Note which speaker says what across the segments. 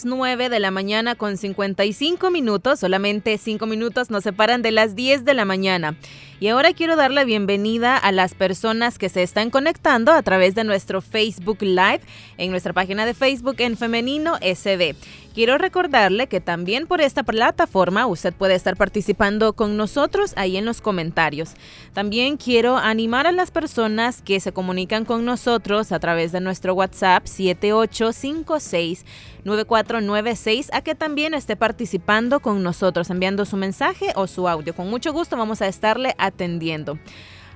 Speaker 1: Las 9 de la mañana con 55 minutos, solamente 5 minutos nos separan de las 10 de la mañana. Y ahora quiero dar la bienvenida a las personas que se están conectando a través de nuestro Facebook Live en nuestra página de Facebook en Femenino SD. Quiero recordarle que también por esta plataforma usted puede estar participando con nosotros ahí en los comentarios. También quiero animar a las personas que se comunican con nosotros a través de nuestro WhatsApp 7856 9496 a que también esté participando con nosotros, enviando su mensaje o su audio. Con mucho gusto vamos a estarle atendiendo.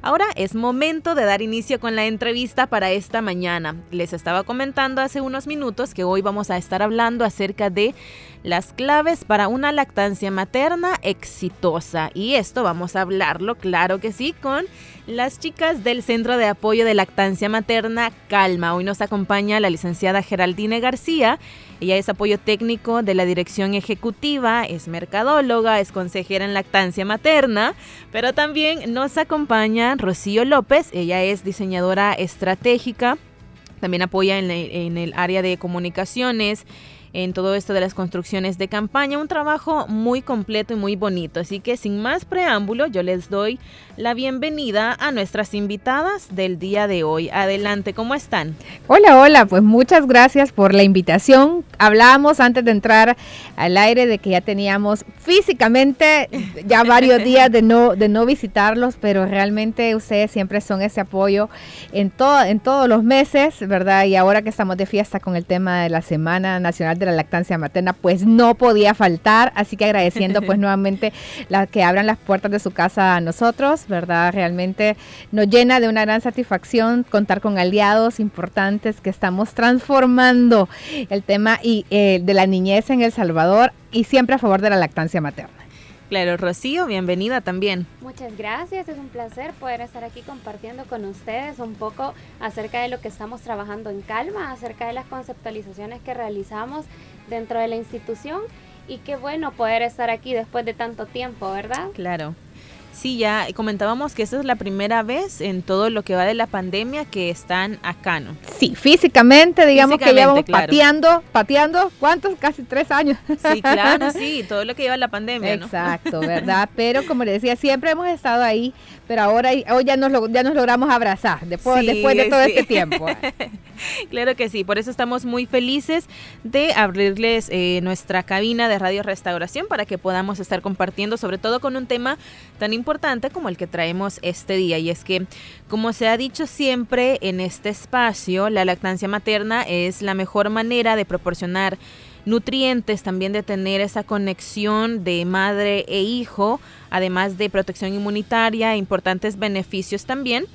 Speaker 1: Ahora es momento de dar inicio con la entrevista para esta mañana. Les estaba comentando hace unos minutos que hoy vamos a estar hablando acerca de las claves para una lactancia materna exitosa. Y esto vamos a hablarlo, claro que sí, con las chicas del Centro de Apoyo de Lactancia Materna Calma. Hoy nos acompaña la licenciada Geraldine García. Ella es apoyo técnico de la dirección ejecutiva, es mercadóloga, es consejera en lactancia materna, pero también nos acompaña Rocío López. Ella es diseñadora estratégica, también apoya en, en el área de comunicaciones en todo esto de las construcciones de campaña. Un trabajo muy completo y muy bonito. Así que sin más preámbulo, yo les doy la bienvenida a nuestras invitadas del día de hoy. Adelante, ¿cómo están?
Speaker 2: Hola, hola, pues muchas gracias por la invitación. Hablábamos antes de entrar al aire de que ya teníamos físicamente ya varios días de no, de no visitarlos, pero realmente ustedes siempre son ese apoyo en, todo, en todos los meses, ¿verdad? Y ahora que estamos de fiesta con el tema de la Semana Nacional de la lactancia materna, pues no podía faltar. Así que agradeciendo pues nuevamente la, que abran las puertas de su casa a nosotros, ¿verdad? Realmente nos llena de una gran satisfacción contar con aliados importantes que estamos transformando el tema y, eh, de la niñez en El Salvador y siempre a favor de la lactancia materna.
Speaker 1: Claro, Rocío, bienvenida también.
Speaker 3: Muchas gracias, es un placer poder estar aquí compartiendo con ustedes un poco acerca de lo que estamos trabajando en Calma, acerca de las conceptualizaciones que realizamos dentro de la institución y qué bueno poder estar aquí después de tanto tiempo, ¿verdad?
Speaker 1: Claro. Sí, ya comentábamos que esta es la primera vez en todo lo que va de la pandemia que están acá, ¿no?
Speaker 2: Sí, físicamente, digamos que llevamos pateando, pateando, ¿cuántos? Casi tres años.
Speaker 1: Sí, claro, sí, todo lo que lleva la pandemia,
Speaker 2: ¿no? Exacto, ¿verdad? Pero como le decía, siempre hemos estado ahí, pero ahora hoy ya nos, ya nos logramos abrazar después, después de todo este tiempo.
Speaker 1: claro que sí, por eso estamos muy felices de abrirles eh, nuestra cabina de Radio Restauración para que podamos estar compartiendo, sobre todo con un tema tan importante como el que traemos este día. Y es que, como se ha dicho siempre en este espacio, la lactancia materna es la mejor manera de proporcionar nutrientes, también de tener esa conexión de madre e hijo, además de protección inmunitaria, importantes beneficios también.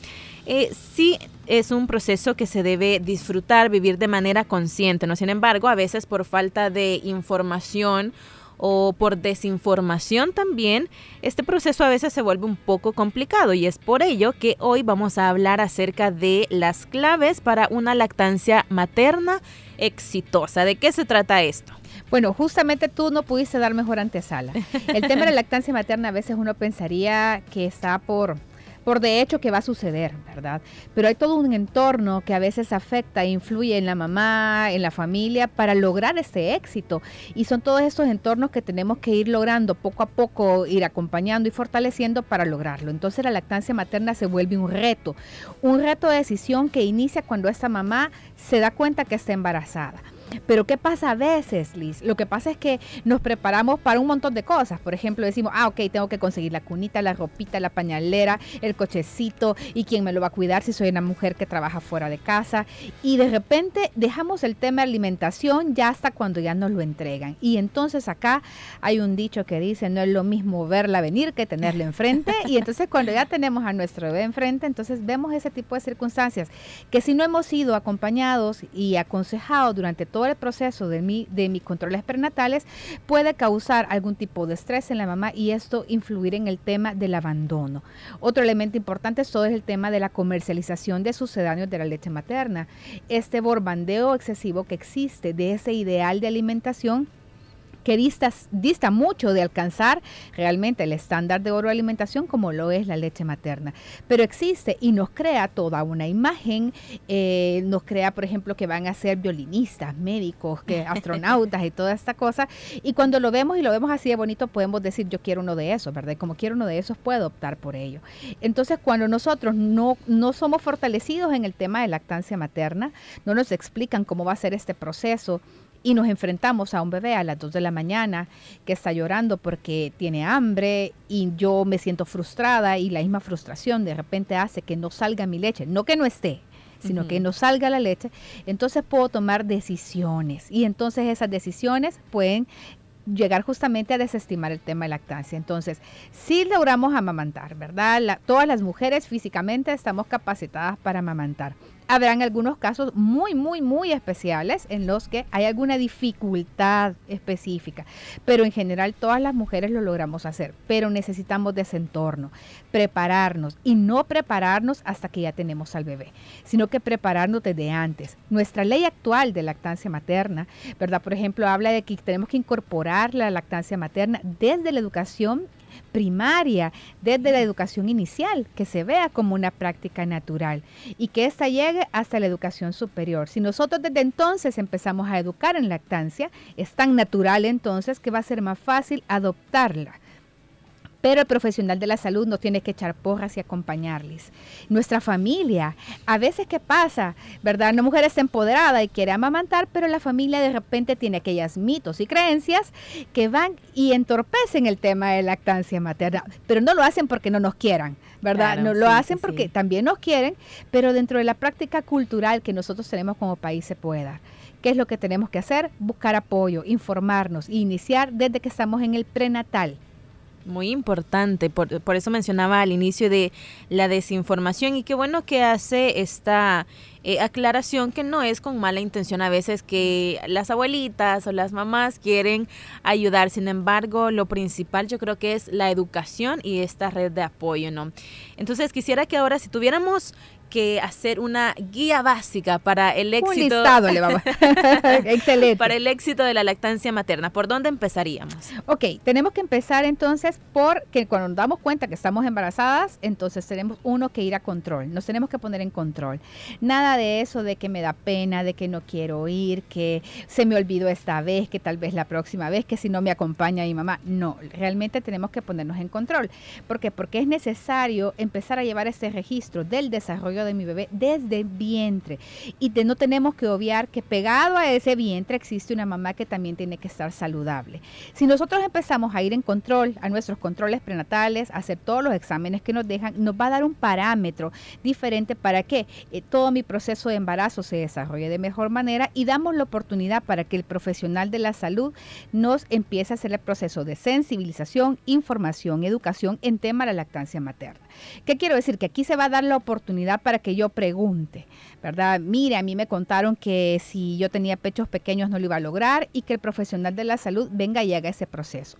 Speaker 1: Eh, sí es un proceso que se debe disfrutar, vivir de manera consciente, ¿no? Sin embargo, a veces por falta de información o por desinformación también, este proceso a veces se vuelve un poco complicado y es por ello que hoy vamos a hablar acerca de las claves para una lactancia materna exitosa. ¿De qué se trata esto?
Speaker 2: Bueno, justamente tú no pudiste dar mejor antesala. El tema de la lactancia materna a veces uno pensaría que está por por de hecho que va a suceder, ¿verdad? Pero hay todo un entorno que a veces afecta e influye en la mamá, en la familia, para lograr este éxito. Y son todos estos entornos que tenemos que ir logrando poco a poco, ir acompañando y fortaleciendo para lograrlo. Entonces la lactancia materna se vuelve un reto, un reto de decisión que inicia cuando esta mamá se da cuenta que está embarazada. Pero ¿qué pasa a veces, Liz? Lo que pasa es que nos preparamos para un montón de cosas. Por ejemplo, decimos, ah, ok, tengo que conseguir la cunita, la ropita, la pañalera, el cochecito y quién me lo va a cuidar si soy una mujer que trabaja fuera de casa. Y de repente dejamos el tema de alimentación ya hasta cuando ya nos lo entregan. Y entonces acá hay un dicho que dice, no es lo mismo verla venir que tenerla enfrente. Y entonces cuando ya tenemos a nuestro bebé enfrente, entonces vemos ese tipo de circunstancias que si no hemos sido acompañados y aconsejados durante todo todo el proceso de, mi, de mis controles prenatales puede causar algún tipo de estrés en la mamá y esto influir en el tema del abandono. Otro elemento importante es todo el tema de la comercialización de sucedáneos de la leche materna. Este borbandeo excesivo que existe de ese ideal de alimentación que dista, mucho de alcanzar realmente el estándar de oro de alimentación como lo es la leche materna. Pero existe y nos crea toda una imagen, eh, nos crea, por ejemplo, que van a ser violinistas, médicos, que astronautas y toda esta cosa. Y cuando lo vemos y lo vemos así de bonito, podemos decir, yo quiero uno de esos, ¿verdad? Como quiero uno de esos, puedo optar por ello. Entonces, cuando nosotros no, no somos fortalecidos en el tema de lactancia materna, no nos explican cómo va a ser este proceso, y nos enfrentamos a un bebé a las 2 de la mañana que está llorando porque tiene hambre y yo me siento frustrada y la misma frustración de repente hace que no salga mi leche, no que no esté, sino que no salga la leche, entonces puedo tomar decisiones y entonces esas decisiones pueden llegar justamente a desestimar el tema de lactancia. Entonces, si logramos amamantar, ¿verdad? todas las mujeres físicamente estamos capacitadas para amamantar. Habrán algunos casos muy, muy, muy especiales en los que hay alguna dificultad específica, pero en general todas las mujeres lo logramos hacer, pero necesitamos de ese entorno, prepararnos y no prepararnos hasta que ya tenemos al bebé, sino que prepararnos desde antes. Nuestra ley actual de lactancia materna, ¿verdad? Por ejemplo, habla de que tenemos que incorporar la lactancia materna desde la educación primaria, desde la educación inicial, que se vea como una práctica natural y que ésta llegue hasta la educación superior. Si nosotros desde entonces empezamos a educar en lactancia, es tan natural entonces que va a ser más fácil adoptarla pero el profesional de la salud no tiene que echar porras y acompañarles. Nuestra familia, a veces qué pasa, ¿verdad? Una mujer está empoderada y quiere amamantar, pero la familia de repente tiene aquellas mitos y creencias que van y entorpecen el tema de lactancia materna, pero no lo hacen porque no nos quieran, ¿verdad? no lo hacen porque también nos quieren, pero dentro de la práctica cultural que nosotros tenemos como país se pueda. ¿Qué es lo que tenemos que hacer? Buscar apoyo, informarnos e iniciar desde que estamos en el prenatal
Speaker 1: muy importante, por, por, eso mencionaba al inicio de la desinformación y qué bueno que hace esta eh, aclaración que no es con mala intención a veces que las abuelitas o las mamás quieren ayudar, sin embargo lo principal yo creo que es la educación y esta red de apoyo, ¿no? Entonces quisiera que ahora si tuviéramos que hacer una guía básica para el éxito.
Speaker 2: Excelente.
Speaker 1: Para el éxito de la lactancia materna. ¿Por dónde empezaríamos?
Speaker 2: Ok, tenemos que empezar entonces por que cuando nos damos cuenta que estamos embarazadas, entonces tenemos uno que ir a control. Nos tenemos que poner en control. Nada de eso de que me da pena, de que no quiero ir, que se me olvidó esta vez, que tal vez la próxima vez, que si no me acompaña mi mamá. No, realmente tenemos que ponernos en control. ¿Por qué? Porque es necesario empezar a llevar este registro del desarrollo de mi bebé desde el vientre. Y no tenemos que obviar que pegado a ese vientre existe una mamá que también tiene que estar saludable. Si nosotros empezamos a ir en control, a nuestros controles prenatales, a hacer todos los exámenes que nos dejan, nos va a dar un parámetro diferente para que eh, todo mi proceso de embarazo se desarrolle de mejor manera y damos la oportunidad para que el profesional de la salud nos empiece a hacer el proceso de sensibilización, información, educación en tema de la lactancia materna. ¿Qué quiero decir? Que aquí se va a dar la oportunidad para que yo pregunte, ¿verdad? Mire, a mí me contaron que si yo tenía pechos pequeños no lo iba a lograr y que el profesional de la salud venga y haga ese proceso.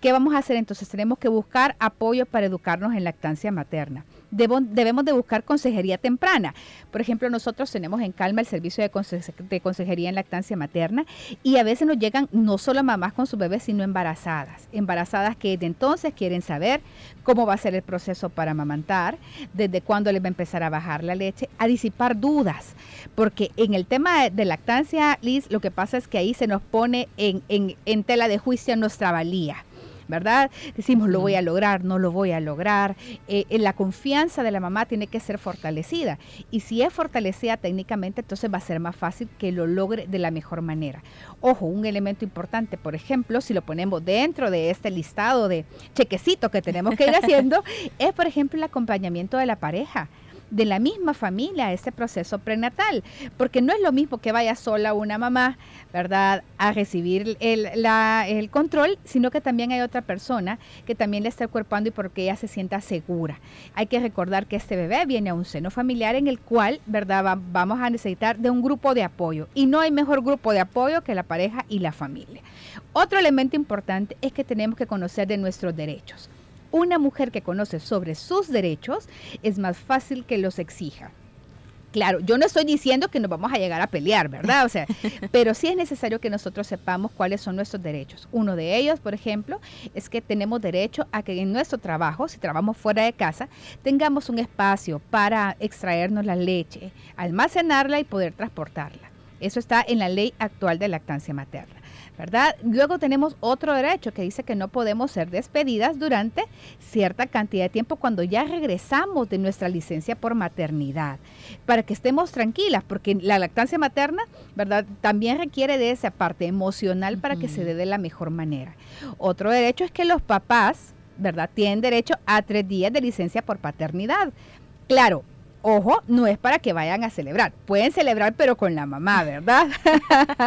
Speaker 2: ¿Qué vamos a hacer entonces? Tenemos que buscar apoyo para educarnos en lactancia materna debemos de buscar consejería temprana. Por ejemplo, nosotros tenemos en Calma el servicio de, consejería en lactancia materna y a veces nos llegan no solo mamás con sus bebés, sino embarazadas. Embarazadas que de entonces quieren saber cómo va a ser el proceso para amamantar, desde cuándo les va a empezar a bajar la leche, a disipar dudas. Porque en el tema de lactancia, Liz, lo que pasa es que ahí se nos pone en, en tela de juicio nuestra valía. ¿Verdad? Decimos, lo voy a lograr, no lo voy a lograr. Eh, la confianza de la mamá tiene que ser fortalecida. Y si es fortalecida técnicamente, entonces va a ser más fácil que lo logre de la mejor manera. Ojo, un elemento importante, por ejemplo, si lo ponemos dentro de este listado de chequecito que tenemos que ir haciendo, es, por ejemplo, el acompañamiento de la pareja de la misma familia a este proceso prenatal, porque no es lo mismo que vaya sola una mamá, ¿verdad?, a recibir el, el control, sino que también hay otra persona que también le está cuerpando y porque ella se sienta segura. Hay que recordar que este bebé viene a un seno familiar en el cual, ¿verdad?, vamos a necesitar de un grupo de apoyo y no hay mejor grupo de apoyo que la pareja y la familia. Otro elemento importante es que tenemos que conocer de nuestros derechos. Una mujer que conoce sobre sus derechos es más fácil que los exija. Claro, yo no estoy diciendo que nos vamos a llegar a pelear, ¿verdad? O sea, pero sí es necesario que nosotros sepamos cuáles son nuestros derechos. Uno de ellos, por ejemplo, es que tenemos derecho a que en nuestro trabajo, si trabajamos fuera de casa, tengamos un espacio para extraernos la leche, almacenarla y poder transportarla. Eso está en la ley actual de lactancia materna. ¿Verdad? Luego tenemos otro derecho que dice que no podemos ser despedidas durante cierta cantidad de tiempo cuando ya regresamos de nuestra licencia por maternidad, para que estemos tranquilas, porque la lactancia materna, ¿verdad? También requiere de esa parte emocional para que se dé de la mejor manera. Otro derecho es que los papás, ¿verdad? Tienen derecho a tres días de licencia por paternidad. Claro, Ojo, no es para que vayan a celebrar. Pueden celebrar, pero con la mamá, ¿verdad?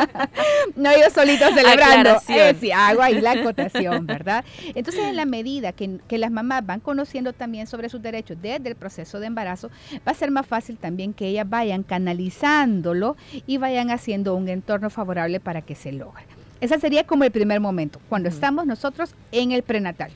Speaker 2: no yo solito celebrando. Eh, sí, hago ahí la acotación, ¿verdad? Entonces, en la medida que, que, las mamás van conociendo también sobre sus derechos desde el proceso de embarazo, va a ser más fácil también que ellas vayan canalizándolo y vayan haciendo un entorno favorable para que se logre. Ese sería como el primer momento, cuando estamos nosotros en el prenatal.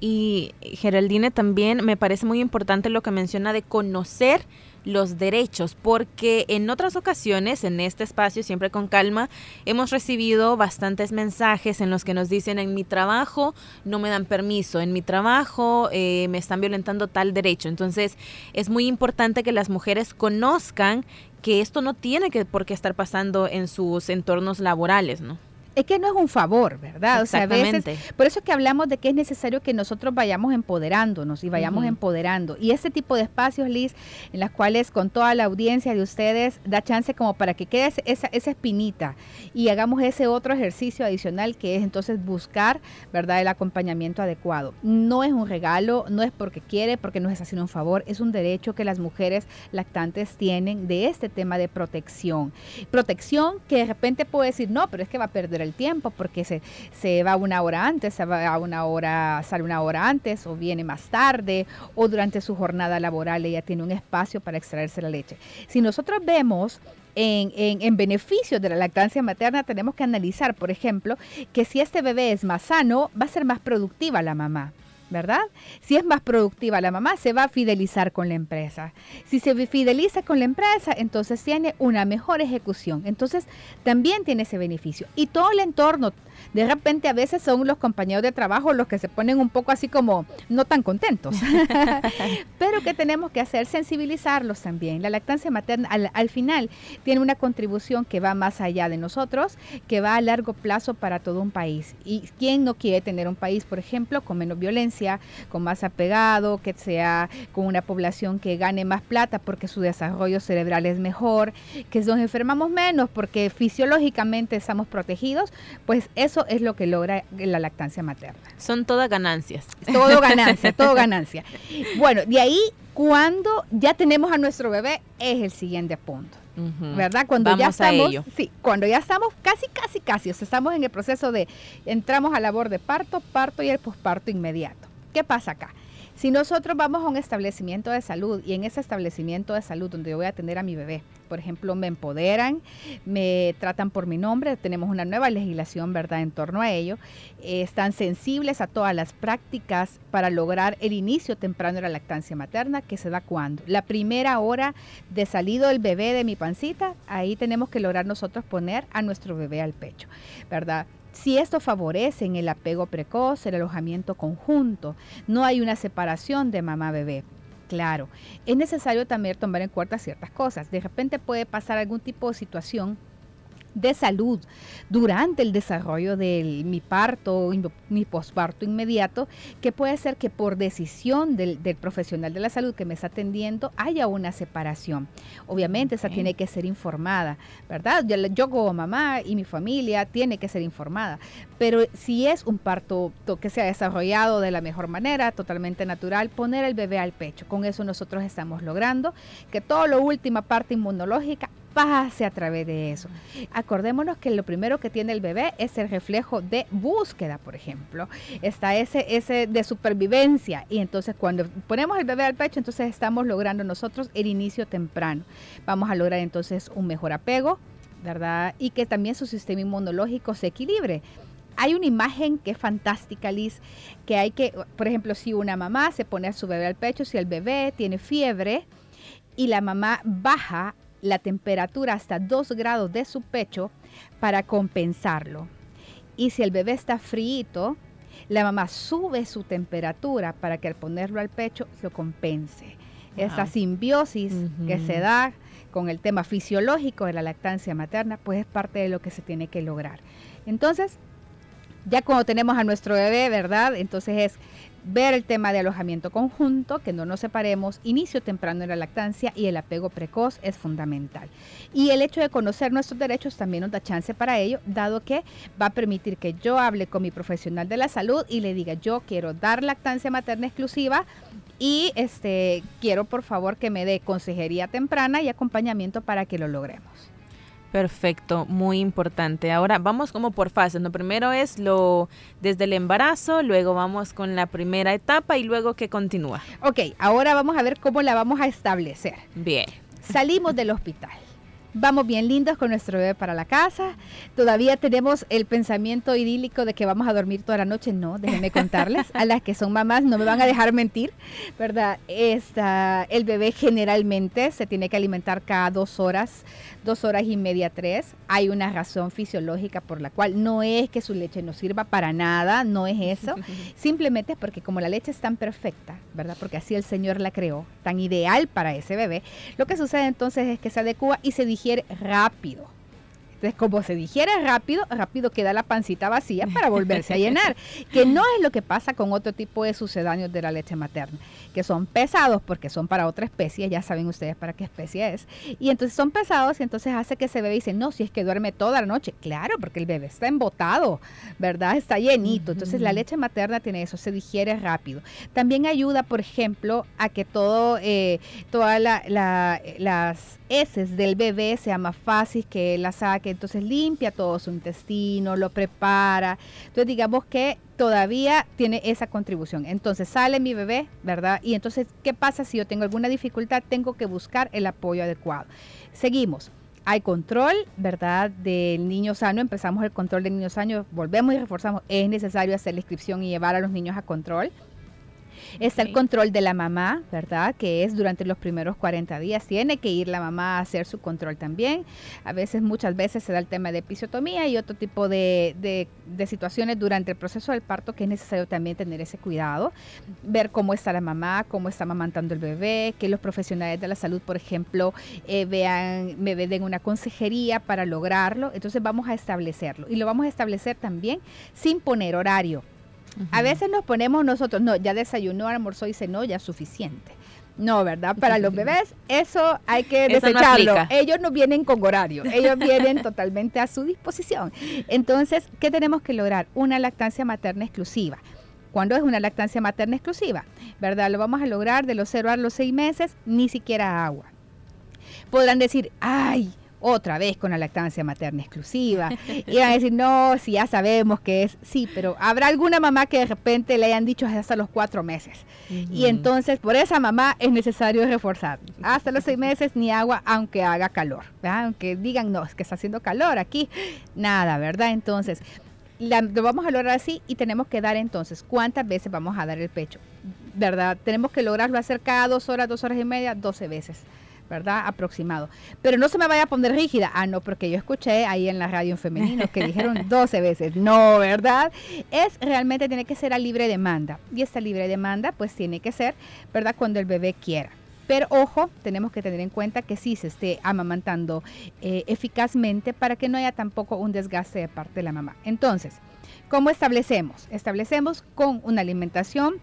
Speaker 1: Y Geraldine también me parece muy importante lo que menciona de conocer los derechos, porque en otras ocasiones, en este espacio, siempre con calma, hemos recibido bastantes mensajes en los que nos dicen, en mi trabajo no me dan permiso, en mi trabajo eh, me están violentando tal derecho. Entonces, es muy importante que las mujeres conozcan que esto no tiene que por qué estar pasando en sus entornos laborales, ¿no?
Speaker 2: Es que no es un favor, ¿verdad? O sea, a veces, por eso es que hablamos de que es necesario que nosotros vayamos empoderándonos y vayamos empoderando. Y este tipo de espacios, Liz, en las cuales con toda la audiencia de ustedes da chance como para que quede esa, esa espinita y hagamos ese otro ejercicio adicional que es entonces buscar, ¿verdad?, el acompañamiento adecuado. No es un regalo, no es porque quiere, porque nos es haciendo un favor, es un derecho que las mujeres lactantes tienen de este tema de protección. Protección que de repente puede decir, no, pero es que va a perder el tiempo porque se, se va una hora antes, se va a una hora, sale una hora antes o viene más tarde o durante su jornada laboral ella tiene un espacio para extraerse la leche. Si nosotros vemos en, en, en, beneficios de la lactancia materna tenemos que analizar, por ejemplo, que si este bebé es más sano, va a ser más productiva la mamá. ¿Verdad? Si es más productiva la mamá, se va a fidelizar con la empresa. Si se fideliza con la empresa, entonces tiene una mejor ejecución. Entonces, también tiene ese beneficio. Y todo el entorno, de repente a veces son los compañeros de trabajo los que se ponen un poco así como no tan contentos. Pero que tenemos que hacer? Sensibilizarlos también. La lactancia materna al, al final tiene una contribución que va más allá de nosotros, que va a largo plazo para todo un país. ¿Y quién no quiere tener un país, por ejemplo, con menos violencia? con más apegado, que sea con una población que gane más plata porque su desarrollo cerebral es mejor, que nos enfermamos menos porque fisiológicamente estamos protegidos, pues eso es lo que logra la lactancia materna.
Speaker 1: Son todas ganancias.
Speaker 2: Todo ganancia, todo ganancia. Bueno, de ahí cuando ya tenemos a nuestro bebé es el siguiente punto. ¿Verdad? Cuando ya estamos, sí, cuando ya estamos casi, casi, casi, o sea, estamos en el proceso de entramos a labor de parto, parto y el posparto inmediato. ¿Qué pasa acá? Si nosotros vamos a un establecimiento de salud y en ese establecimiento de salud donde yo voy a atender a mi bebé, por ejemplo, me empoderan, me tratan por mi nombre, tenemos una nueva legislación, ¿verdad?, en torno a ello, están sensibles a todas las prácticas para lograr el inicio temprano de la lactancia materna, que se da cuando. La primera hora de salido del bebé de mi pancita, ahí tenemos que lograr nosotros poner a nuestro bebé al pecho, ¿verdad? Si esto favorece en el apego precoz, el alojamiento conjunto, no hay una separación de mamá-bebé. Claro, es necesario también tomar en cuenta ciertas cosas. De repente puede pasar algún tipo de situación de salud durante el desarrollo de mi parto, mi posparto inmediato, que puede ser que por decisión del, profesional de la salud que me está atendiendo haya una separación. Obviamente esa tiene que ser informada, ¿verdad? Yo, yo, como mamá y mi familia tiene que ser informada, pero si es un parto que se ha desarrollado de la mejor manera, totalmente natural, poner el bebé al pecho. Con eso nosotros estamos logrando que toda la última parte inmunológica pase a través de eso. Acordémonos que lo primero que tiene el bebé es el reflejo de búsqueda, por ejemplo. Está ese, ese de supervivencia. Y entonces cuando ponemos el bebé al pecho, entonces estamos logrando nosotros el inicio temprano. Vamos a lograr entonces un mejor apego, ¿verdad? Y que también su sistema inmunológico se equilibre hay una imagen que es fantástica, Liz, que hay que, por ejemplo, si una mamá se pone a su bebé al pecho, si el bebé tiene fiebre y la mamá baja la temperatura hasta 2 grados de su pecho para compensarlo. Y si el bebé está frío, la mamá sube su temperatura para que al ponerlo al pecho lo compense. Esa simbiosis que se da con el tema fisiológico de la lactancia materna, pues es parte de lo que se tiene que lograr. Entonces, ya cuando tenemos a nuestro bebé, ¿verdad? Entonces es ver el tema de alojamiento conjunto, que no nos separemos, inicio temprano en la lactancia y el apego precoz es fundamental. Y el hecho de conocer nuestros derechos también nos da chance para ello, dado que va a permitir que yo hable con mi profesional de la salud y le diga, yo quiero dar lactancia materna exclusiva y este quiero por favor que me dé consejería temprana y acompañamiento para que lo logremos.
Speaker 1: Perfecto, muy importante. Ahora vamos como por fases. Lo primero es lo desde el embarazo, luego vamos con la primera etapa y luego que continúa.
Speaker 2: Ok, ahora vamos a ver cómo la vamos a establecer.
Speaker 1: Bien.
Speaker 2: Salimos del hospital. Vamos bien lindos con nuestro bebé para la casa. Todavía tenemos el pensamiento idílico de que vamos a dormir toda la noche. No, déjenme contarles. A las que son mamás no me van a dejar mentir, ¿verdad? Esta, el bebé generalmente se tiene que alimentar cada dos horas dos horas y media, tres. Hay una razón fisiológica por la cual no es que su leche no sirva para nada, no es eso. Simplemente es porque como la leche es tan perfecta, ¿verdad? Porque así el Señor la creó, tan ideal para ese bebé, lo que sucede entonces es que se adecua y se digiere rápido. Entonces, como se digiere rápido, rápido queda la pancita vacía para volverse a llenar, que no es lo que pasa con otro tipo de sucedáneos de la leche materna, que son pesados porque son para otra especie, ya saben ustedes para qué especie es, y entonces son pesados y entonces hace que ese bebé dice, no, si es que duerme toda la noche, claro, porque el bebé está embotado, ¿verdad? Está llenito, entonces la leche materna tiene eso, se digiere rápido. También ayuda, por ejemplo, a que todo, eh, todas las heces del bebé sea más fácil que la saque entonces limpia todo su intestino, lo prepara. Entonces digamos que todavía tiene esa contribución. Entonces sale mi bebé, ¿verdad? Y entonces, ¿qué pasa si yo tengo alguna dificultad? Tengo que buscar el apoyo adecuado. Seguimos. Hay control, ¿verdad? Del niño sano. Empezamos el control del niño sano. Volvemos y reforzamos. Es necesario hacer la inscripción y llevar a los niños a control. Está el control de la mamá, ¿verdad? Que es durante los primeros 40 días. Tiene que ir la mamá a hacer su control también. A veces, muchas veces se da el tema de episiotomía y otro tipo de, de, situaciones durante el proceso del parto que es necesario también tener ese cuidado. Ver cómo está la mamá, cómo está amamantando el bebé, que los profesionales de la salud, por ejemplo, eh, vean, me den una consejería para lograrlo. Entonces vamos a establecerlo. Y lo vamos a establecer también sin poner horario. A veces nos ponemos nosotros, no, ya desayunó, almorzó y cenó, ya es suficiente. No, ¿verdad? Para los bebés eso hay que desecharlo. ellos no vienen con horario, ellos vienen totalmente a su disposición. Entonces, ¿qué tenemos que lograr? Una lactancia materna exclusiva. ¿Cuándo es una lactancia materna exclusiva? ¿Verdad? Lo vamos a lograr de los 0 a los 6 meses, ni siquiera agua. Podrán decir, ay, otra vez con la lactancia materna exclusiva. Y van a decir, no, si ya sabemos que es, sí, pero habrá alguna mamá que de repente le hayan dicho hasta los cuatro meses. Y entonces, por esa mamá es necesario reforzar. Hasta los seis meses ni agua, aunque haga calor. Aunque digan, no, es que está haciendo calor aquí. Nada, ¿verdad? Entonces, lo vamos a lograr así y tenemos que dar entonces cuántas veces vamos a dar el pecho. ¿Verdad? Tenemos que lograrlo hacer cada dos horas, dos horas y media, doce veces. ¿Verdad? Aproximado. Pero no se me vaya a poner rígida. Ah, no, porque yo escuché ahí en la radio en femenino que dijeron 12 veces. No, ¿verdad? Es realmente tiene que ser a libre demanda. Y esta libre demanda pues tiene que ser, ¿verdad? Cuando el bebé quiera. Pero ojo, tenemos que tener en cuenta que sí se esté amamantando eh, eficazmente para que no haya tampoco un desgaste de parte de la mamá. Entonces, ¿cómo establecemos? Establecemos con una alimentación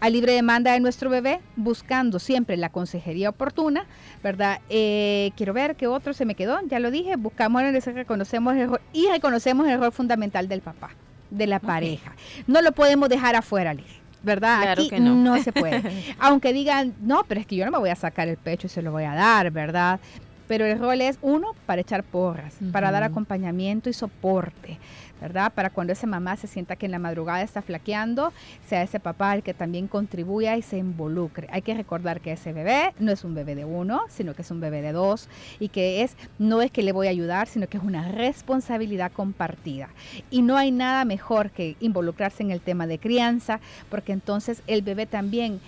Speaker 2: a libre demanda de nuestro bebé, buscando siempre la consejería oportuna, ¿verdad? Eh, quiero ver qué otro se me quedó, ya lo dije, buscamos, reconocemos el error y reconocemos el error fundamental del papá, de la pareja. No lo podemos dejar afuera, Liz. ¿verdad? Aquí no. no. se puede. Aunque digan, no, pero es que yo no me voy a sacar el pecho y se lo voy a dar, ¿verdad? Pero el rol es, uno, para echar porras, para dar acompañamiento y soporte. ¿Verdad? Para cuando esa mamá se sienta que en la madrugada está flaqueando, sea ese papá el que también contribuya y se involucre. Hay que recordar que ese bebé no es un bebé de uno, sino que es un bebé de dos y que es, no es que le voy a ayudar, sino que es una responsabilidad compartida. Y no hay nada mejor que involucrarse en el tema de crianza, porque entonces el bebé también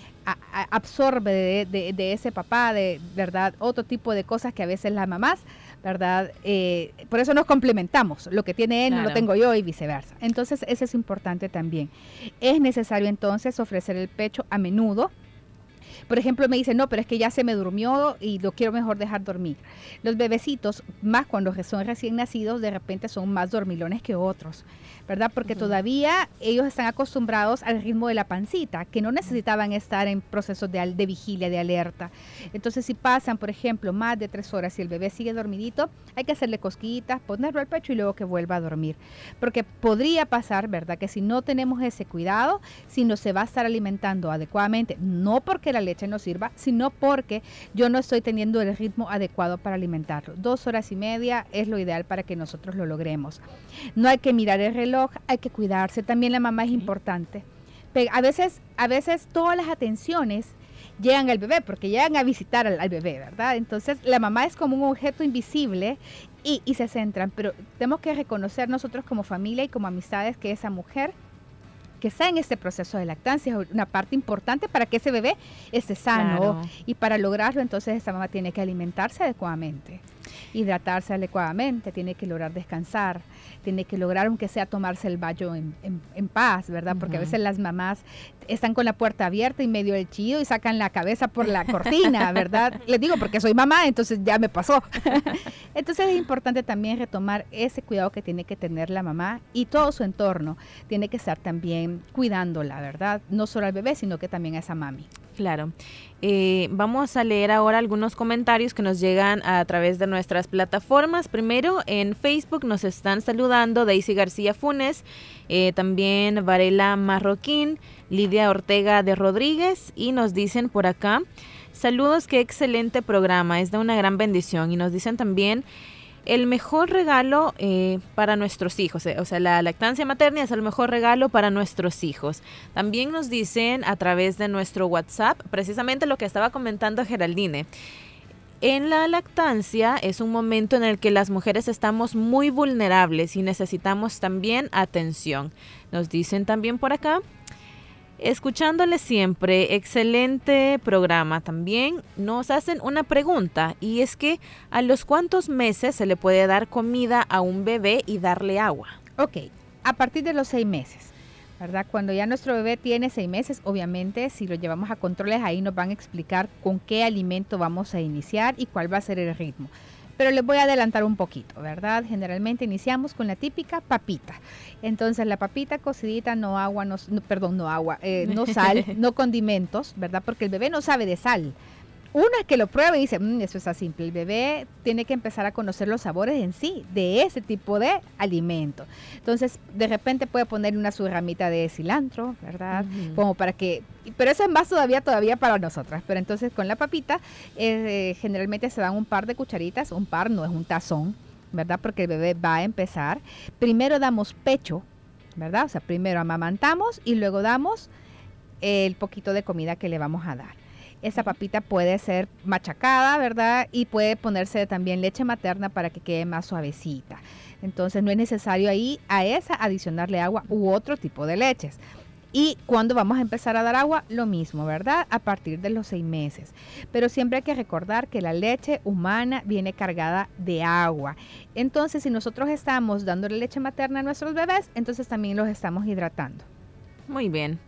Speaker 2: absorbe de, de, ese papá, de verdad, otro tipo de cosas que a veces las mamás ¿verdad? Eh, por eso nos complementamos, lo que tiene él no lo tengo yo y viceversa. Entonces, eso es importante también. Es necesario entonces ofrecer el pecho a menudo, por ejemplo, me dice, no, pero es que ya se me durmió y lo quiero mejor dejar dormir. Los bebecitos, más cuando son recién nacidos, de repente son más dormilones que otros. ¿verdad? Porque todavía ellos están acostumbrados al ritmo de la pancita, que no necesitaban estar en procesos de, de vigilia, de alerta. Entonces, si pasan, por ejemplo, más de tres horas y el bebé sigue dormidito, hay que hacerle cosquitas, ponerlo al pecho y luego que vuelva a dormir. Porque podría pasar, ¿verdad? Que si no tenemos ese cuidado, si no se va a estar alimentando adecuadamente, no porque la leche no sirva, sino porque yo no estoy teniendo el ritmo adecuado para alimentarlo. Dos horas y media es lo ideal para que nosotros lo logremos. No hay que mirar el reloj hay que cuidarse, también la mamá es importante. A veces, a veces todas las atenciones llegan al bebé, porque llegan a visitar al, bebé, ¿verdad? Entonces la mamá es como un objeto invisible y, y, se centran, pero tenemos que reconocer nosotros como familia y como amistades que esa mujer que está en este proceso de lactancia es una parte importante para que ese bebé esté sano y para lograrlo entonces esa mamá tiene que alimentarse adecuadamente hidratarse adecuadamente, tiene que lograr descansar, tiene que lograr aunque sea tomarse el baño en, paz, ¿verdad? Porque a veces las mamás están con la puerta abierta y medio del chillo y sacan la cabeza por la cortina, ¿verdad? Les digo porque soy mamá, entonces ya me pasó. entonces es importante también retomar ese cuidado que tiene que tener la mamá y todo su entorno tiene que estar también cuidándola, ¿verdad? No solo al bebé, sino que también a esa mami.
Speaker 1: Claro. Eh, vamos a leer ahora algunos comentarios que nos llegan a través de nuestras plataformas. Primero, en Facebook nos están saludando Daisy García Funes, eh, también Varela Marroquín, Lidia Ortega de Rodríguez y nos dicen por acá, saludos, qué excelente programa, es de una gran bendición. Y nos dicen también el mejor regalo eh, para nuestros hijos, eh, o sea, la lactancia materna es el mejor regalo para nuestros hijos. También nos dicen a través de nuestro WhatsApp, precisamente lo que estaba comentando Geraldine. En la lactancia es un momento en el que las mujeres estamos muy vulnerables y necesitamos también atención. Nos dicen también por acá escuchándole siempre, excelente programa también. Nos hacen una pregunta y es que a los cuántos meses se le puede dar comida a un bebé y darle agua.
Speaker 2: Ok, a partir de los seis meses. ¿verdad? Cuando ya nuestro bebé tiene seis meses, obviamente, si lo llevamos a controles, ahí nos van a explicar con qué alimento vamos a iniciar y cuál va a ser el ritmo. Pero les voy a adelantar un poquito, ¿verdad? Generalmente iniciamos con la típica papita. Entonces la papita cocidita, no agua, no, perdón, no agua, eh, no sal, no condimentos, ¿verdad? Porque el bebé no sabe de sal. Una que lo prueba y dice, mm, eso está simple. El bebé tiene que empezar a conocer los sabores en sí de ese tipo de alimento. Entonces, de repente puede poner una su ramita de cilantro, ¿verdad? Como para que, pero eso es más todavía, todavía para nosotras. Pero entonces con la papita, eh, generalmente se dan un par de cucharitas, un par, no es un tazón, ¿verdad? Porque el bebé va a empezar. Primero damos pecho, ¿verdad? O sea, primero amamantamos y luego damos el poquito de comida que le vamos a dar. Esa papita puede ser machacada, ¿verdad? Y puede ponerse también leche materna para que quede más suavecita. Entonces no es necesario ahí a esa adicionarle agua u otro tipo de leches. Y cuando vamos a empezar a dar agua, lo mismo, ¿verdad? A partir de los seis meses. Pero siempre hay que recordar que la leche humana viene cargada de agua. Entonces, si nosotros estamos dándole leche materna a nuestros bebés, entonces también los estamos hidratando.
Speaker 1: Muy bien.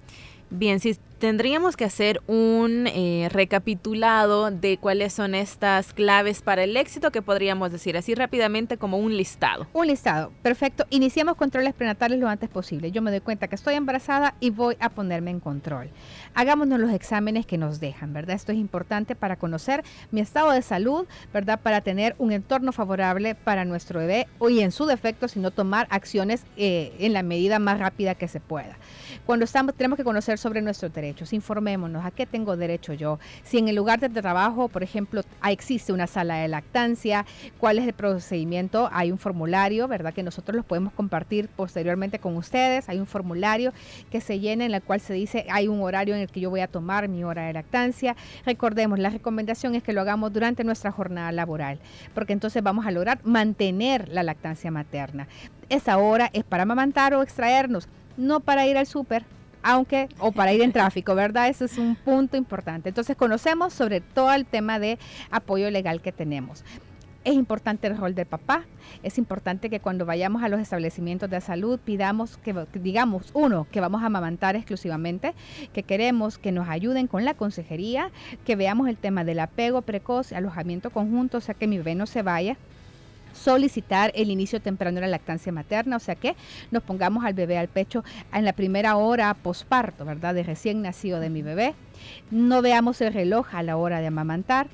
Speaker 1: Bien, si
Speaker 4: tendríamos que hacer un eh, recapitulado de cuáles son estas claves para el éxito que podríamos decir así rápidamente como un listado.
Speaker 2: Un listado, perfecto. Iniciamos controles prenatales lo antes posible. Yo me doy cuenta que estoy embarazada y voy a ponerme en control. Hagámonos los exámenes que nos dejan, ¿verdad? Esto es importante para conocer mi estado de salud, ¿verdad? Para tener un entorno favorable para nuestro bebé y en su defecto, sino tomar acciones eh, en la medida más rápida que se pueda. Cuando estamos, tenemos que conocer sobre nuestros derechos, informémonos a qué tengo derecho yo. Si en el lugar de trabajo, por ejemplo, existe una sala de lactancia, cuál es el procedimiento, hay un formulario, ¿verdad? Que nosotros los podemos compartir posteriormente con ustedes. Hay un formulario que se llena en el cual se dice hay un horario en el que yo voy a tomar mi hora de lactancia. Recordemos, la recomendación es que lo hagamos durante nuestra jornada laboral, porque entonces vamos a lograr mantener la lactancia materna. Esa hora es para amamantar o extraernos no para ir al súper, aunque, o para ir en tráfico, ¿verdad? Ese es un punto importante. Entonces conocemos sobre todo el tema de apoyo legal que tenemos. Es importante el rol del papá, es importante que cuando vayamos a los establecimientos de salud pidamos que, digamos, uno, que vamos a amamantar exclusivamente, que queremos que nos ayuden con la consejería, que veamos el tema del apego precoz, alojamiento conjunto, o sea, que mi bebé no se vaya, solicitar el inicio temprano de la lactancia materna, o sea que nos pongamos al bebé al pecho en la primera hora posparto, ¿verdad? De recién nacido de mi bebé. No veamos el reloj a la hora de amamantar.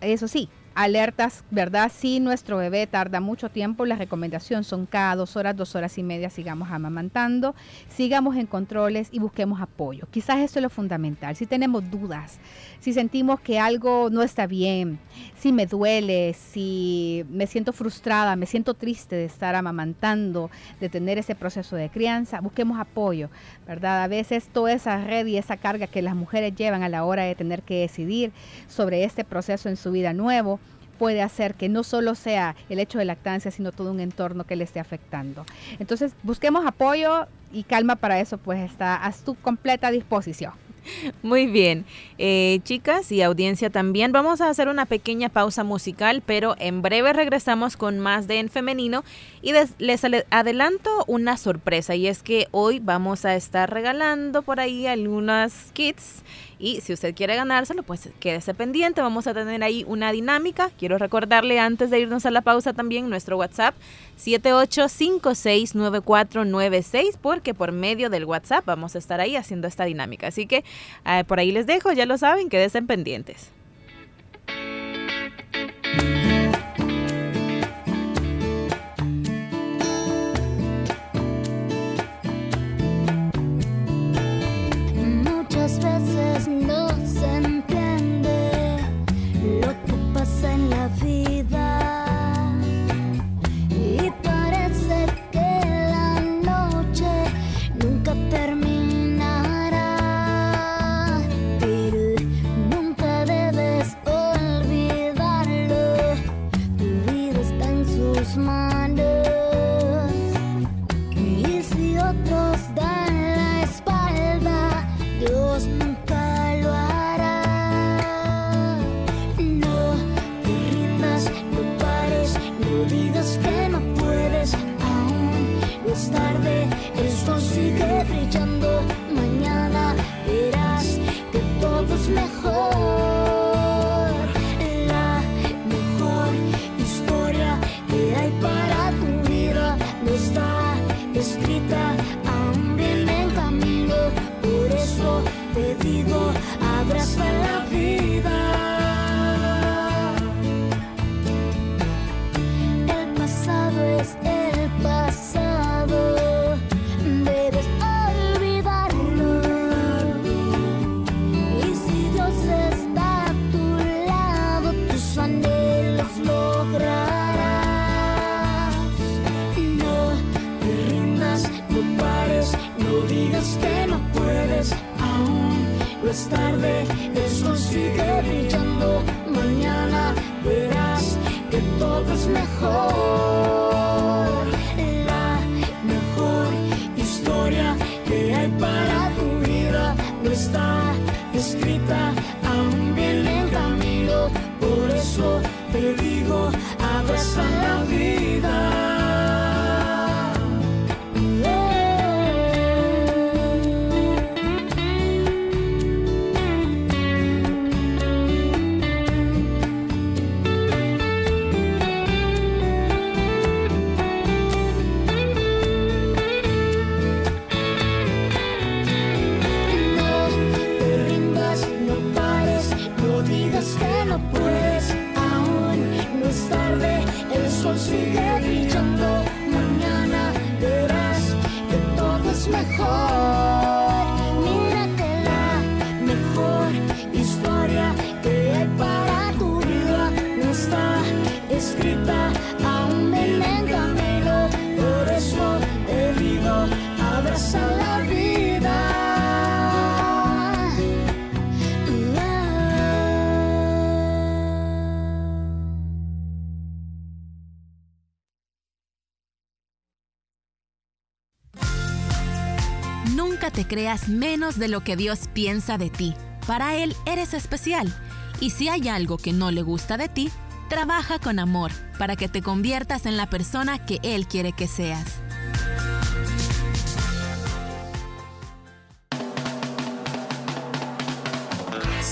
Speaker 2: eso sí, alertas, ¿verdad? Si nuestro bebé tarda mucho tiempo, la recomendación son cada dos horas, dos horas y media sigamos amamantando, sigamos en controles y busquemos apoyo. Quizás eso es lo fundamental. Si tenemos dudas, si sentimos que algo no está bien, si me duele, si me siento frustrada, me siento triste de estar amamantando, de tener ese proceso de crianza, busquemos apoyo, ¿verdad? A veces toda esa red y esa carga que las mujeres llevan a la hora de tener que decidir sobre este proceso en su vida nuevo, puede hacer que no solo sea el hecho de lactancia, sino todo un entorno que le esté afectando. Entonces, busquemos apoyo y calma para eso, pues está a tu completa disposición.
Speaker 4: Muy bien, eh, chicas y audiencia también. Vamos a hacer una pequeña pausa musical, pero en breve regresamos con más de En Femenino y les adelanto una sorpresa y es que hoy vamos a estar regalando por ahí algunas kits y si usted quiere ganárselo, pues quédese pendiente. Vamos a tener ahí una dinámica. Quiero recordarle antes de irnos a la pausa también nuestro WhatsApp 78569496 porque por medio del WhatsApp vamos a estar ahí haciendo esta dinámica. Así que eh, por ahí les dejo, ya lo saben, quédense pendientes.
Speaker 5: Te creas menos de lo que Dios piensa de ti. Para Él eres especial. Y si hay algo que no le gusta de ti, trabaja con amor para que te conviertas en la persona que Él quiere que seas.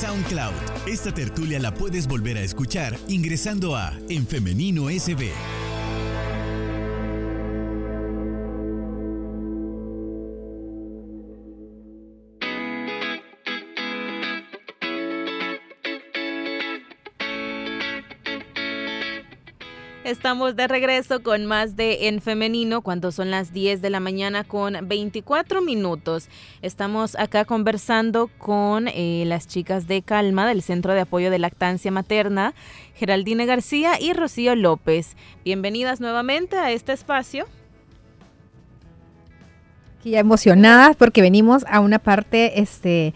Speaker 6: SoundCloud. Esta tertulia la puedes volver a escuchar ingresando a En Femenino SB.
Speaker 1: Estamos de regreso con más de En Femenino cuando son las 10 de la mañana con 24 minutos. Estamos acá conversando con eh, las chicas de Calma del Centro de Apoyo de Lactancia Materna, Geraldine García y Rocío López. Bienvenidas nuevamente a este espacio.
Speaker 2: Ya emocionadas porque venimos a una parte este,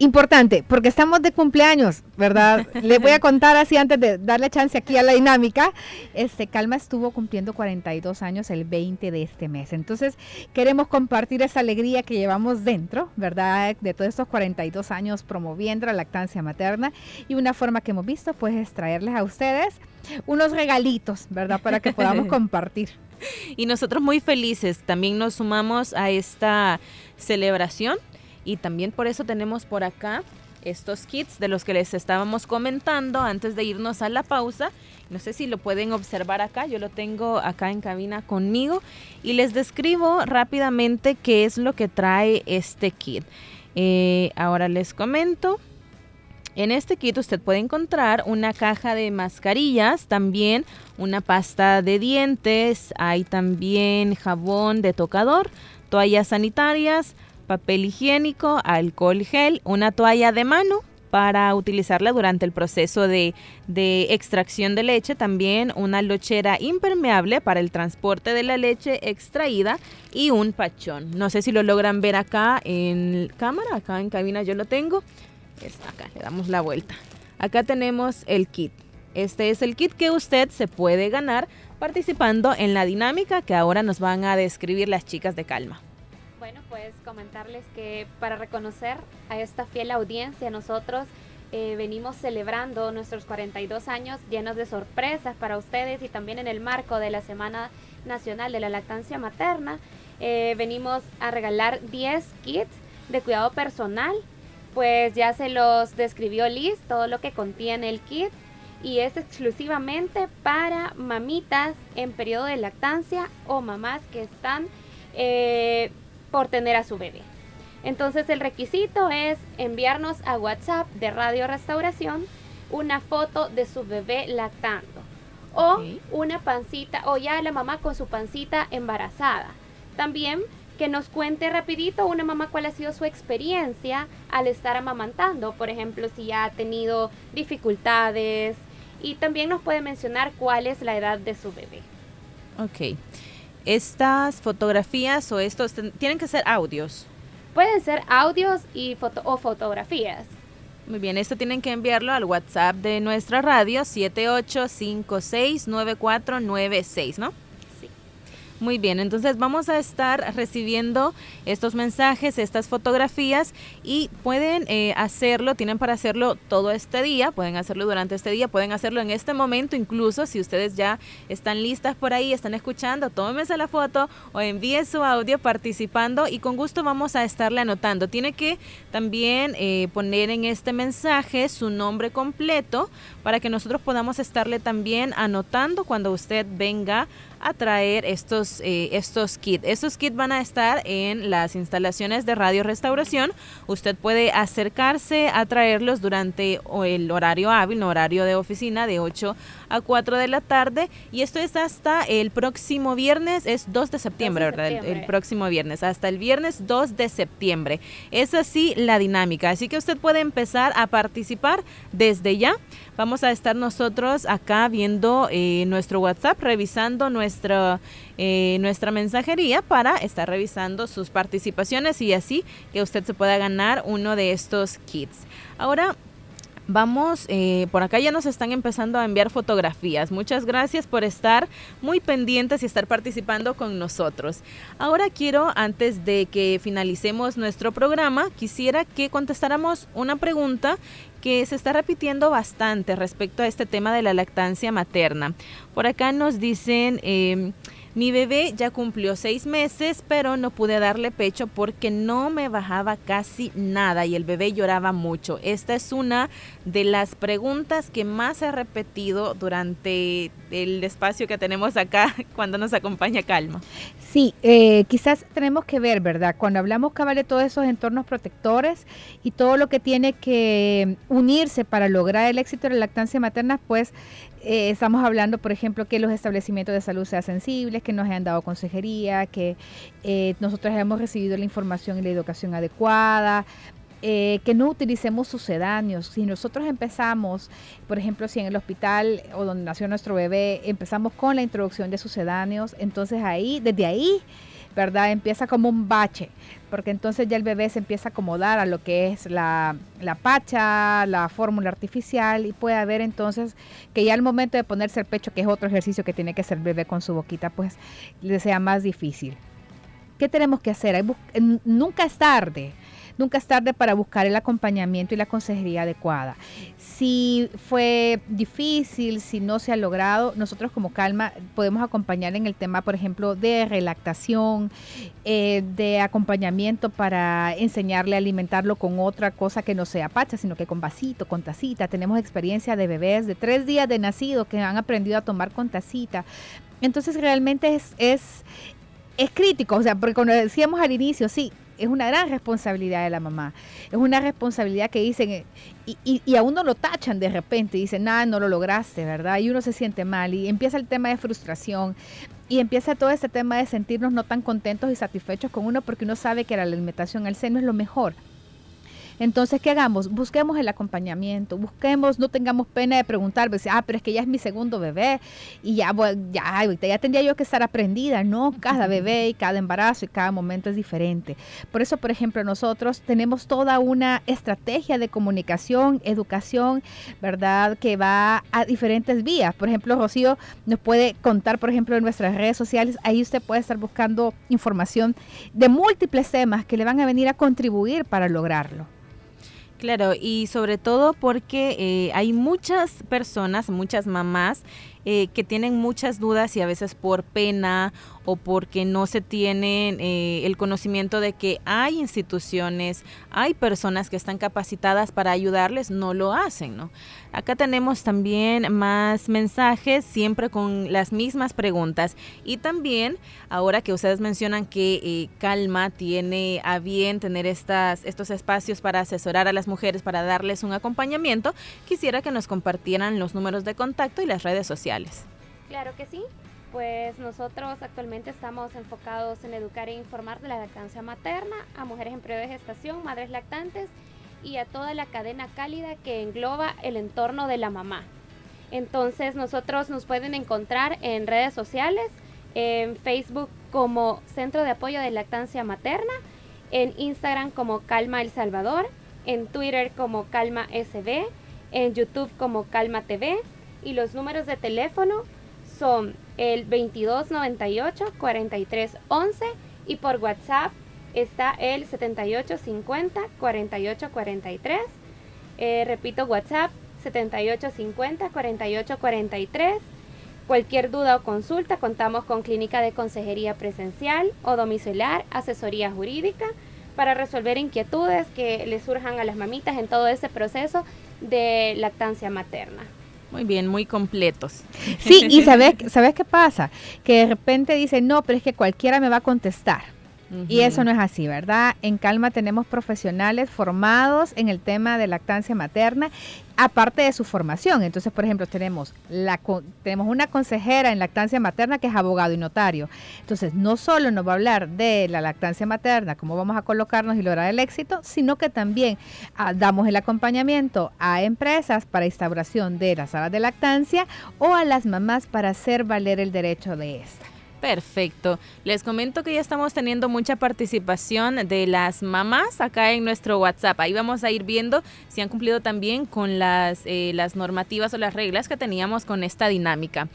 Speaker 2: Importante, porque estamos de cumpleaños, ¿verdad? Les voy a contar así antes de darle chance aquí a la dinámica. Este Calma estuvo cumpliendo 42 años el 20 de este mes. Entonces, queremos compartir esa alegría que llevamos dentro, ¿verdad? De todos estos 42 años promoviendo la lactancia materna y una forma que hemos visto pues es traerles a ustedes unos regalitos, ¿verdad? Para que podamos compartir.
Speaker 1: Y nosotros muy felices también nos sumamos a esta celebración y también por eso tenemos por acá estos kits de los que les estábamos comentando antes de irnos a la pausa. No sé si lo pueden observar acá, yo lo tengo acá en cabina conmigo y les describo rápidamente qué es lo que trae este kit. Eh, ahora les comento. En este kit usted puede encontrar una caja de mascarillas, también una pasta de dientes, hay también jabón de tocador, toallas sanitarias, papel higiénico, alcohol gel, una toalla de mano para utilizarla durante el proceso de, extracción de leche, también una lochera impermeable para el transporte de la leche extraída y un pachón. No sé si lo logran ver acá en cámara, acá en cabina yo lo tengo. Está acá, le damos la vuelta. Acá tenemos el kit. Este es el kit que usted se puede ganar participando en la dinámica que ahora nos van a describir las chicas de Calma.
Speaker 3: Bueno, pues comentarles que para reconocer a esta fiel audiencia, nosotros eh, venimos celebrando nuestros 42 años llenos de sorpresas para ustedes y también en el marco de la Semana Nacional de la Lactancia Materna. Eh, venimos a regalar 10 kits de cuidado personal, pues ya se los describió Liz, todo lo que contiene el kit y es exclusivamente para mamitas en periodo de lactancia o mamás que están eh, por tener a su bebé. Entonces el requisito es enviarnos a WhatsApp de Radio Restauración una foto de su bebé lactando o una pancita o ya la mamá con su pancita embarazada. También que nos cuente rapidito una mamá cuál ha sido su experiencia al estar amamantando, por ejemplo, si ya ha tenido dificultades y también nos puede mencionar cuál es la edad de su bebé.
Speaker 1: Ok estas fotografías o estos tienen que ser audios.
Speaker 3: Pueden ser audios y foto o fotografías.
Speaker 1: Muy bien, esto tienen que enviarlo al WhatsApp de nuestra radio 78569496, ¿no? Muy bien, entonces vamos a estar recibiendo estos mensajes, estas fotografías y pueden eh, hacerlo, tienen para hacerlo todo este día, pueden hacerlo durante este día, pueden hacerlo en este momento, incluso si ustedes ya están listas por ahí, están escuchando, tómense la foto o envíen su audio participando y con gusto vamos a estarle anotando. Tiene que también eh, poner en este mensaje su nombre completo para que nosotros podamos estarle también anotando cuando usted venga a traer estos, eh, estos kits. Estos kits van a estar en las instalaciones de Radio Restauración. Usted puede acercarse a traerlos durante el horario hábil, horario de oficina de 8 a 4 de la tarde. Y esto es hasta el próximo viernes, es 2 de septiembre, ¿verdad? El, próximo viernes, hasta el viernes 2 de septiembre. Es así la dinámica. Así que usted puede empezar a participar desde ya. Vamos a estar nosotros acá viendo eh, nuestro WhatsApp, revisando eh, nuestra mensajería para estar revisando sus participaciones y así que usted se pueda ganar uno de estos kits. Ahora, Vamos, eh, por acá ya nos están empezando a enviar fotografías. Muchas gracias por estar muy pendientes y estar participando con nosotros. Ahora quiero, antes de que finalicemos nuestro programa, quisiera que contestáramos una pregunta que se está repitiendo bastante respecto a este tema de la lactancia materna. Por acá nos dicen... Eh, mi bebé ya cumplió seis meses, pero no pude darle pecho porque no me bajaba casi nada y el bebé lloraba mucho. Esta es una de las preguntas que más he repetido durante el espacio que tenemos acá cuando nos acompaña Calma.
Speaker 2: Sí, eh, quizás tenemos que ver, ¿verdad? Cuando hablamos cabal de todos esos entornos protectores y todo lo que tiene que unirse para lograr el éxito de la lactancia materna, pues eh, estamos hablando, por ejemplo, que los establecimientos de salud sean sensibles, que nos hayan dado consejería, que eh, nosotros hayamos recibido la información y la educación adecuada, eh, que no utilicemos sucedáneos. Si nosotros empezamos, por ejemplo, si en el hospital o donde nació nuestro bebé, empezamos con la introducción de sucedáneos, entonces ahí, desde ahí, ¿verdad? Empieza como un bache, porque entonces ya el bebé se empieza a acomodar a lo que es la, la pacha, la fórmula artificial y puede haber entonces que ya al momento de ponerse el pecho, que es otro ejercicio que tiene que hacer el bebé con su boquita, pues le sea más difícil. ¿Qué tenemos que hacer? Nunca es tarde nunca es tarde para buscar el acompañamiento y la consejería adecuada. Si fue difícil, si no se ha logrado, nosotros como Calma podemos acompañar en el tema, por ejemplo, de relactación, eh, de acompañamiento para enseñarle a alimentarlo con otra cosa que no sea pacha, sino que con vasito, con tacita. Tenemos experiencia de bebés de tres días de nacido que han aprendido a tomar con tacita. Entonces realmente es, es, es crítico, o sea, porque cuando decíamos al inicio, sí, es una gran responsabilidad de la mamá. Es una responsabilidad que dicen, y, y, a uno lo tachan de repente, y dicen, nada, no lo lograste, ¿verdad? Y uno se siente mal, y empieza el tema de frustración, y empieza todo este tema de sentirnos no tan contentos y satisfechos con uno porque uno sabe que la alimentación al seno es lo mejor. Entonces, ¿qué hagamos? Busquemos el acompañamiento, busquemos, no tengamos pena de preguntar, pues, ah, pero es que ya es mi segundo bebé y ya, ya, ya tendría yo que estar aprendida, ¿no? Cada bebé y cada embarazo y cada momento es diferente. Por eso, por ejemplo, nosotros tenemos toda una estrategia de comunicación, educación, ¿verdad? Que va a diferentes vías. Por ejemplo, Rocío nos puede contar, por ejemplo, en nuestras redes sociales, ahí usted puede estar buscando información de múltiples temas que le van a venir a contribuir para lograrlo.
Speaker 1: Claro, y sobre todo porque eh, hay muchas personas, muchas mamás eh, que tienen muchas dudas y a veces por pena o porque no se tienen eh, el conocimiento de que hay instituciones, hay personas que están capacitadas para ayudarles, no lo hacen, ¿no? Acá tenemos también más mensajes, siempre con las mismas preguntas. Y también, ahora que ustedes mencionan que eh, Calma tiene a bien tener estas, estos espacios para asesorar a las mujeres, para darles un acompañamiento, quisiera que nos compartieran los números de contacto y las redes sociales.
Speaker 3: Claro que sí. Pues nosotros actualmente estamos enfocados en educar e informar de la lactancia materna a mujeres en periodo de gestación, madres lactantes y a toda la cadena cálida que engloba el entorno de la mamá. Entonces nosotros nos pueden encontrar en redes sociales, en Facebook como Centro de Apoyo de Lactancia Materna, en Instagram como Calma El Salvador, en Twitter como Calma SB, en YouTube como Calma TV y los números de teléfono son el 2298 4311 y por WhatsApp está el 7850 4843. Eh, repito, WhatsApp 7850 4843. Cualquier duda o consulta, contamos con clínica de consejería presencial o domiciliar, asesoría jurídica para resolver inquietudes que le surjan a las mamitas en todo ese proceso de lactancia materna.
Speaker 1: Muy bien, muy completos.
Speaker 2: Sí, y ¿sabes, ¿sabes qué pasa? Que de repente dicen, no, pero es que cualquiera me va a contestar. Y eso no es así, ¿verdad? En Calma tenemos profesionales formados en el tema de lactancia materna, aparte de su formación. Entonces, por ejemplo, tenemos, la, tenemos una consejera en lactancia materna que es abogado y notario. Entonces, no solo nos va a hablar de la lactancia materna, cómo vamos a colocarnos y lograr el éxito, sino que también ah, damos el acompañamiento a empresas para instauración de las salas de lactancia o a las mamás para hacer valer el derecho de esta.
Speaker 1: Perfecto. Les comento que ya estamos teniendo mucha participación de las mamás acá en nuestro WhatsApp. Ahí vamos a ir viendo si han cumplido también con las, eh, normativas o las reglas que teníamos con esta dinámica.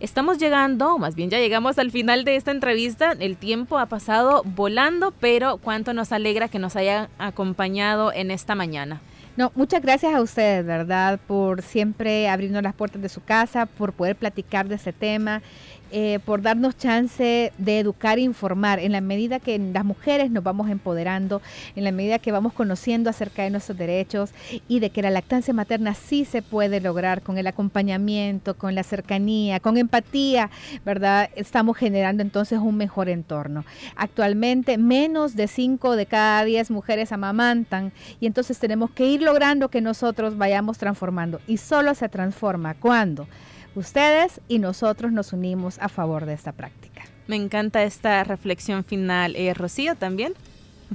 Speaker 1: Estamos llegando, más bien ya llegamos al final de esta entrevista. El tiempo ha pasado volando, pero cuánto nos alegra que nos hayan acompañado en esta mañana.
Speaker 2: No, muchas gracias a ustedes, ¿verdad? Por siempre abrirnos las puertas de su casa, por poder platicar de ese tema eh, por darnos chance de educar e informar en la medida que las mujeres nos vamos empoderando, en la medida que vamos conociendo acerca de nuestros derechos y de que la lactancia materna sí se puede lograr con el acompañamiento, con la cercanía, con empatía, ¿verdad? Estamos generando entonces un mejor entorno. Actualmente menos de 5 de cada 10 mujeres amamantan y entonces tenemos que ir logrando que nosotros vayamos transformando y solo se transforma cuando ustedes y nosotros nos unimos a favor de esta práctica.
Speaker 1: Me encanta esta reflexión final. Eh, Rocío, también.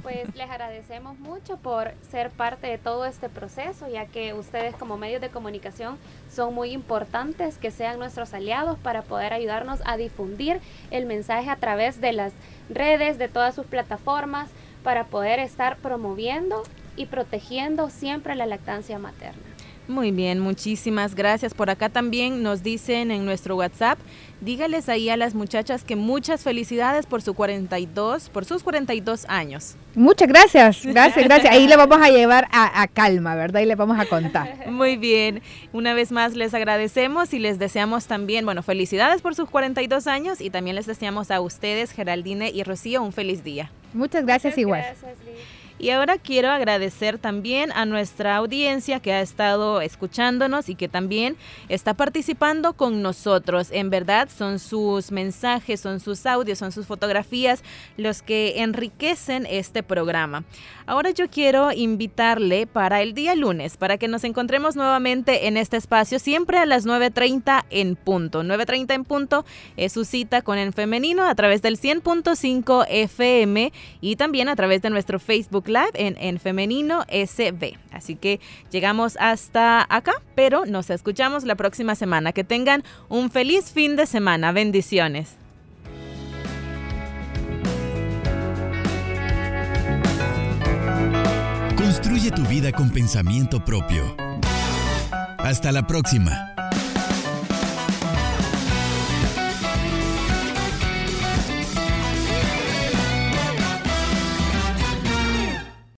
Speaker 3: Pues les agradecemos mucho por ser parte de todo este proceso, ya que ustedes como medios de comunicación son muy importantes que sean nuestros aliados para poder ayudarnos a difundir el mensaje a través de las redes, de todas sus plataformas, para poder estar promoviendo y protegiendo siempre la lactancia materna.
Speaker 1: Muy bien, muchísimas gracias. Por acá también nos dicen en nuestro WhatsApp, dígales ahí a las muchachas que muchas felicidades por su 42, por sus 42 años.
Speaker 2: Muchas gracias, gracias, gracias. Ahí le vamos a llevar a, calma, ¿verdad? Y le vamos a contar.
Speaker 1: Muy bien, una vez más les agradecemos y les deseamos también, bueno, felicidades por sus 42 años y también les deseamos a ustedes, Geraldine y Rocío, un feliz día.
Speaker 2: Muchas gracias igual.
Speaker 1: Y ahora quiero agradecer también a nuestra audiencia que ha estado escuchándonos y que también está participando con nosotros. En verdad son sus mensajes, son sus audios, son sus fotografías los que enriquecen este programa. Ahora yo quiero invitarle para el día lunes, para que nos encontremos nuevamente en este espacio, siempre a las 9.30 en punto. 9.30 en punto es su cita con el femenino a través del 100.5 FM y también a través de nuestro Facebook Live en, en Femenino SB. Así que llegamos hasta acá, pero nos escuchamos la próxima semana. Que tengan un feliz fin de semana. Bendiciones.
Speaker 6: Construye tu vida con pensamiento propio. Hasta la próxima.